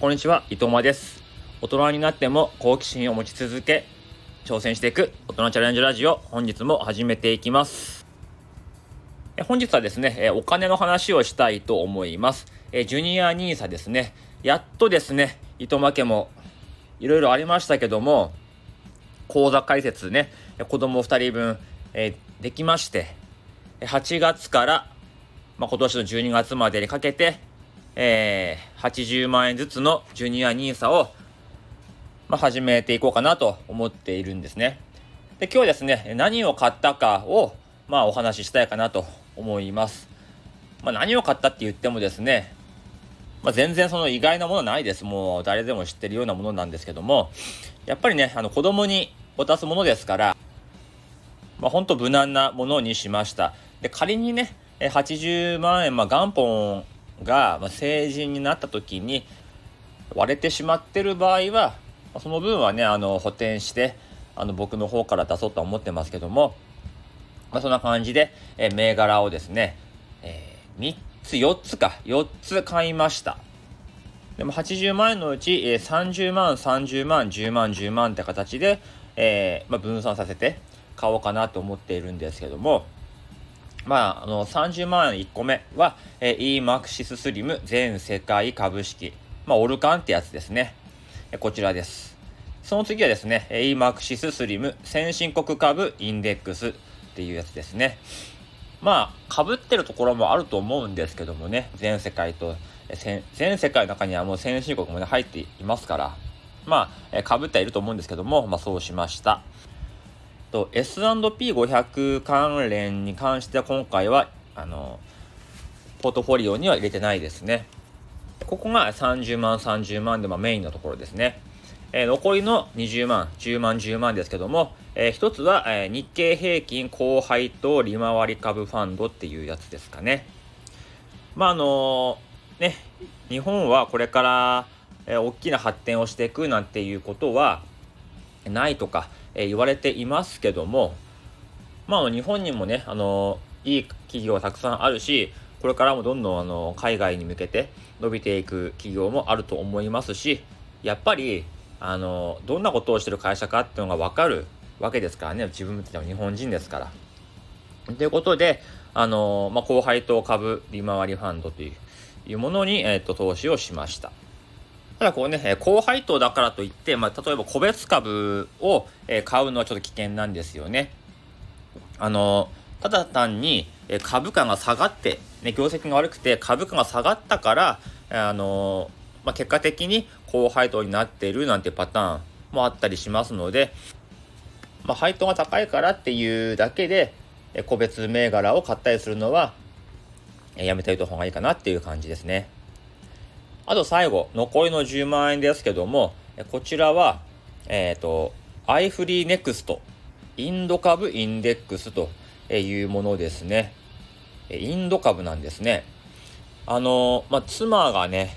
こんにちは、伊藤間です。大人になっても好奇心を持ち続け、挑戦していく大人チャレンジラジオ、本日も始めていきます。本日はですね、お金の話をしたいと思います。ジュニア NISA ですね。やっとですね、伊藤間家もいろいろありましたけども、口座開設ね、子供2人分、えできまして、8月から、まあ、今年の12月までにかけて、えー80万円ずつのジュニア NISA を、まあ、始めていこうかなと思っているんですね。で今日はですね、何を買ったかを、まあ、お話ししたいかなと思います。まあ、何を買ったって言ってもですね、まあ、全然その意外なものないです。もう誰でも知ってるようなものなんですけども、やっぱりね、あの子供に渡すものですから、まあ、ほんと無難なものにしました。で、仮にね、80万円、まあ、元本がま成人になった時に割れてしまってる場合は、まその分はね、あの、補填して、あの、僕の方から出そうとは思ってますけども、まあ、そんな感じで、え銘柄をですね、え3つ、4つか、4つ買いました。でも80万円のうち、え30万、30万、10万、10万って形で、えまあ、分散させて買おうかなと思っているんですけども、まあ、あの、30万円1個目は、えー、EMAXIS SLIM 全世界株式。まあ、オルカンってやつですね。えこちらです。その次はですね、EMAXIS SLIM 先進国株インデックスっていうやつですね。まあ、被ってるところもあると思うんですけどもね、全世界と、え全世界の中にはもう先進国もね、入っていますから、まあ、え被ってはいると思うんですけども、まあ、そうしました。と S&P500 関連に関しては今回はあのポートフォリオには入れてないですね。ここが30万30万で、まあ、メインのところですね、えー残りの20万10万10万ですけども、えー一つは、えー日経平均高配当利回り株ファンドっていうやつですかね。まああのね日本はこれから、え大きな発展をしていくなんていうことはないとか、え言われていますけども、まあ、日本にもね、あのいい企業がたくさんあるし、これからもどんどんあの海外に向けて伸びていく企業もあると思いますし、やっぱり、あのどんなことをしてる会社かっていうのが分かるわけですからね、自分たちは日本人ですから。ということで、あのまあ、高配当株利回りファンドというものに、えー、と投資をしました。ただこうね、高配当だからといって、まあ、例えば個別株を、買うのはちょっと危険なんですよね。あのただ単に株価が下がって、ね、業績が悪くて株価が下がったから、あのまあ、結果的に高配当になっているなんてパターンもあったりしますので、まあ、配当が高いからっていうだけで、個別銘柄を買ったりするのは、やめておいた方がいいかなっていう感じですね。あと最後、残りの10万円ですけども、こちらは、えっ、と、 iFreeNEXT、インド株インデックスというものですね。インド株なんですね。あの、まあ、妻がね、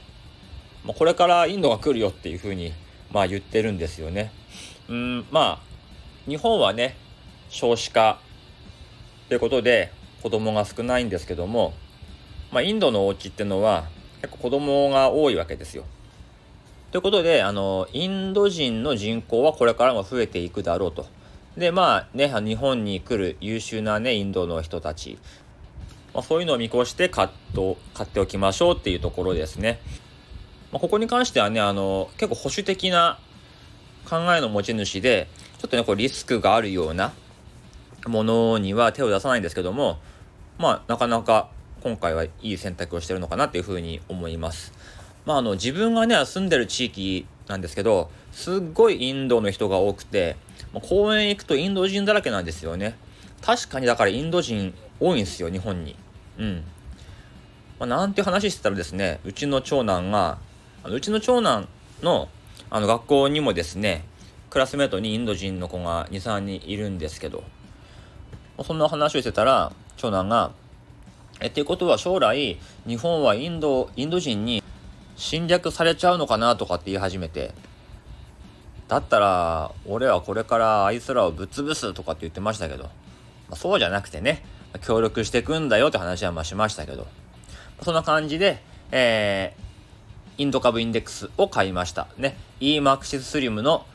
これからインドが来るよっていうふうに、まあ、言ってるんですよね。うん、まあ、日本はね、少子化ということで子供が少ないんですけども、まあ、インドのお家ってのは結構子供が多いわけですよ。ということで、あの、インド人の人口はこれからも増えていくだろうと。で、まあね、日本に来る優秀なね、インドの人たち、まあ、そういうのを見越して買っと買っておきましょうっていうところですね。まあ、ここに関してはね、あの、結構保守的な考えの持ち主で、ちょっとね、こうリスクがあるようなものには手を出さないんですけども、まあ、なかなか今回はいい選択をしてるのかなっていうふうに思います。まあ、あの、自分がね、住んでる地域なんですけど、すっごいインドの人が多くて、まあ公園行くとインド人だらけなんですよね。確かにだからインド人多いんですよ、日本に。うん。まあ、なんて話してたらですね、うちの長男が、あのうちの長男のあの学校にもですね、クラスメートにインド人の子が2、3人いるんですけど、そんな話をしてたら、長男が、え、っていうことは将来、日本はインド、インド人に侵略されちゃうのかなとかって言い始めて、だったら、俺はこれからあいつらをぶっ潰すとかって言ってましたけど、まあ、そうじゃなくてね、協力していくんだよって話はまあしましたけど、そんな感じで、えーインド株インデックスを買いました。ね。 eMAXIS Slim の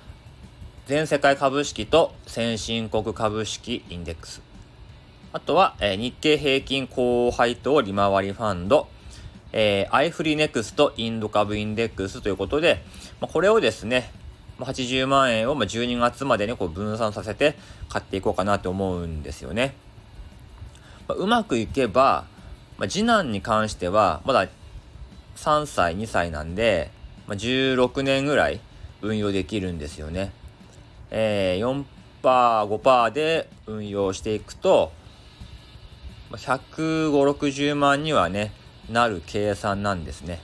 全世界株式と先進国株式インデックス。あとは、えー、日経平均高配当利回りファンド、えー、 iFreeNEXT インド株インデックスということで、まあ、これをですね、80万円を12月までにこう分散させて買っていこうかなと思うんですよね。まあ、うまくいけば、まあ、次男に関してはまだ3歳2歳なんで、まあ、16年ぐらい運用できるんですよね。えー、4%、5%で運用していくと、150、60万にはね、なる計算なんですね。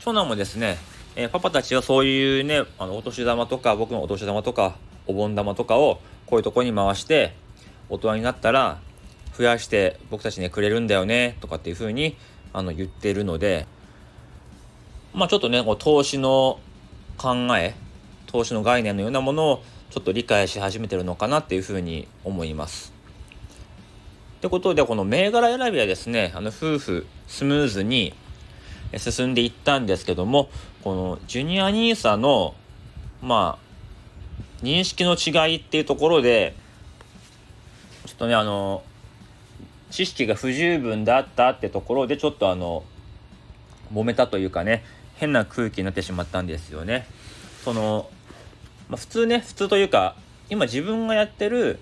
長男もですね、えー、パパたちはそういうね、あの、お年玉とか、僕のお年玉とか、お盆玉とかをこういうとこに回して、大人になったら増やして僕たちねくれるんだよねとかっていうふうにあの言ってるのでまあちょっとねこう投資の考え投資の概念のようなものをちょっと理解し始めてるのかなっていうふうに思います。ってことでこの銘柄選びはですねあの夫婦スムーズに進んでいったんですけどもこのジュニア NISA のまあ認識の違いっていうところでちょっとねあの知識が不十分だったってところでちょっとあの揉めたというかね変な空気になってしまったんですよね。その、まあ、普通ね普通というか今自分がやってる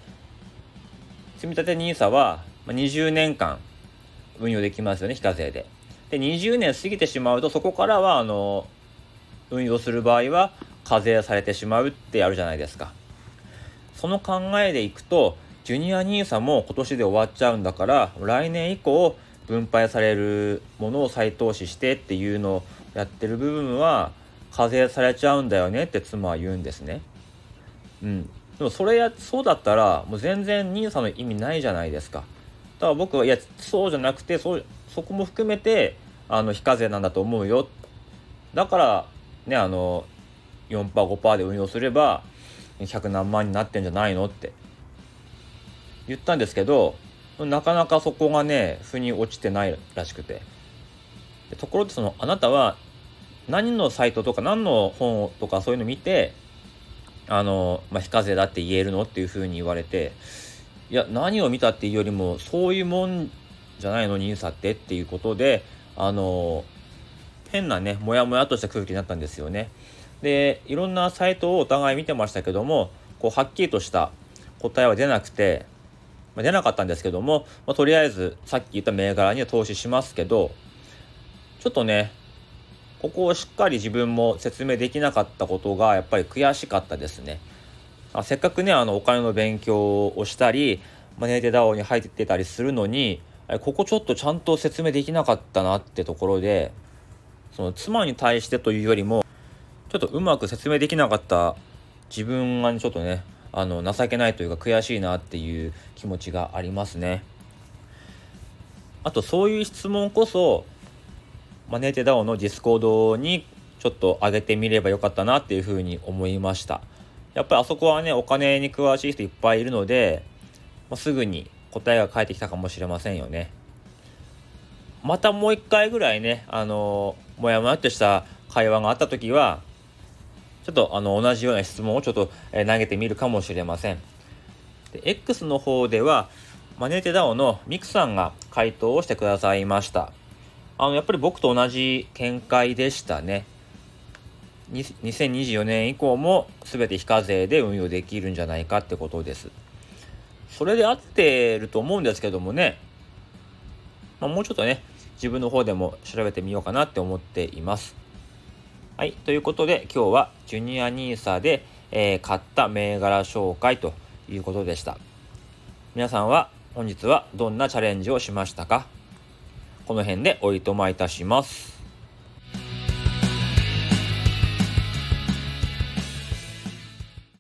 積立 NISA は20年間運用できますよね非課税で。で20年過ぎてしまうとそこからはあの運用する場合は課税されてしまうってあるじゃないですか。その考えでいくとジュニア NISA も今年で終わっちゃうんだから来年以降分配されるものを再投資してっていうのをやってる部分は課税されちゃうんだよねって妻は言うんですね。うん。でもそれや、そうだったらもう全然 NISA の意味ないじゃないですか。だから僕は、いや、そうじゃなくて、そ、そこも含めて、あの、非課税なんだと思うよ。だから、ね、あの、4%、5%で運用すれば、100何万になってんじゃないのって言ったんですけど、なかなかそこがね、腑に落ちてないらしくて。ところでその、あなたは何のサイトとか何の本とかそういうの見て、あの、まあ、非課税だって言えるのっていうふうに言われて、いや、何を見たっていうよりも、そういうもんじゃないの、ニーサってっていうことで、あの、変なね、モヤモヤとした空気になったんですよね。で、いろんなサイトをお互い見てましたけども、こう、はっきりとした答えは出なくて、まあ、出なかったんですけども、まあ、とりあえずさっき言った銘柄には投資しますけど、ちょっとね、ここをしっかり自分も説明できなかったことがやっぱり悔しかったですね。あせっかくね、あのお金の勉強をしたり、マネーテダオに入ってたりするのに、ここちょっとちゃんと説明できなかったなってところで、その妻に対してというよりも、ちょっとうまく説明できなかった自分がちょっとね、あの情けないというか悔しいなっていう気持ちがありますね。あとそういう質問こそマネーテダオの Discord にちょっと上げてみればよかったなっていうふうに思いました。やっぱりあそこはねお金に詳しい人いっぱいいるので、まあ、すぐに答えが返ってきたかもしれませんよね。またもう一回ぐらいねあのもやもやっとした会話があった時はちょっとあの同じような質問をちょっと、投げてみるかもしれません。で X の方ではマネーテダオのミクさんが回答をしてくださいました。あのやっぱり僕と同じ見解でしたね。2024年以降も全て非課税で運用できるんじゃないかってことです。それで合ってると思うんですけどもね、まあ、もうちょっとね、自分の方でも調べてみようかなって思っています。はい。ということで、今日はジュニア NISA で、えー、買った銘柄紹介ということでした。皆さんは本日はどんなチャレンジをしましたか？この辺でおいとまいたします。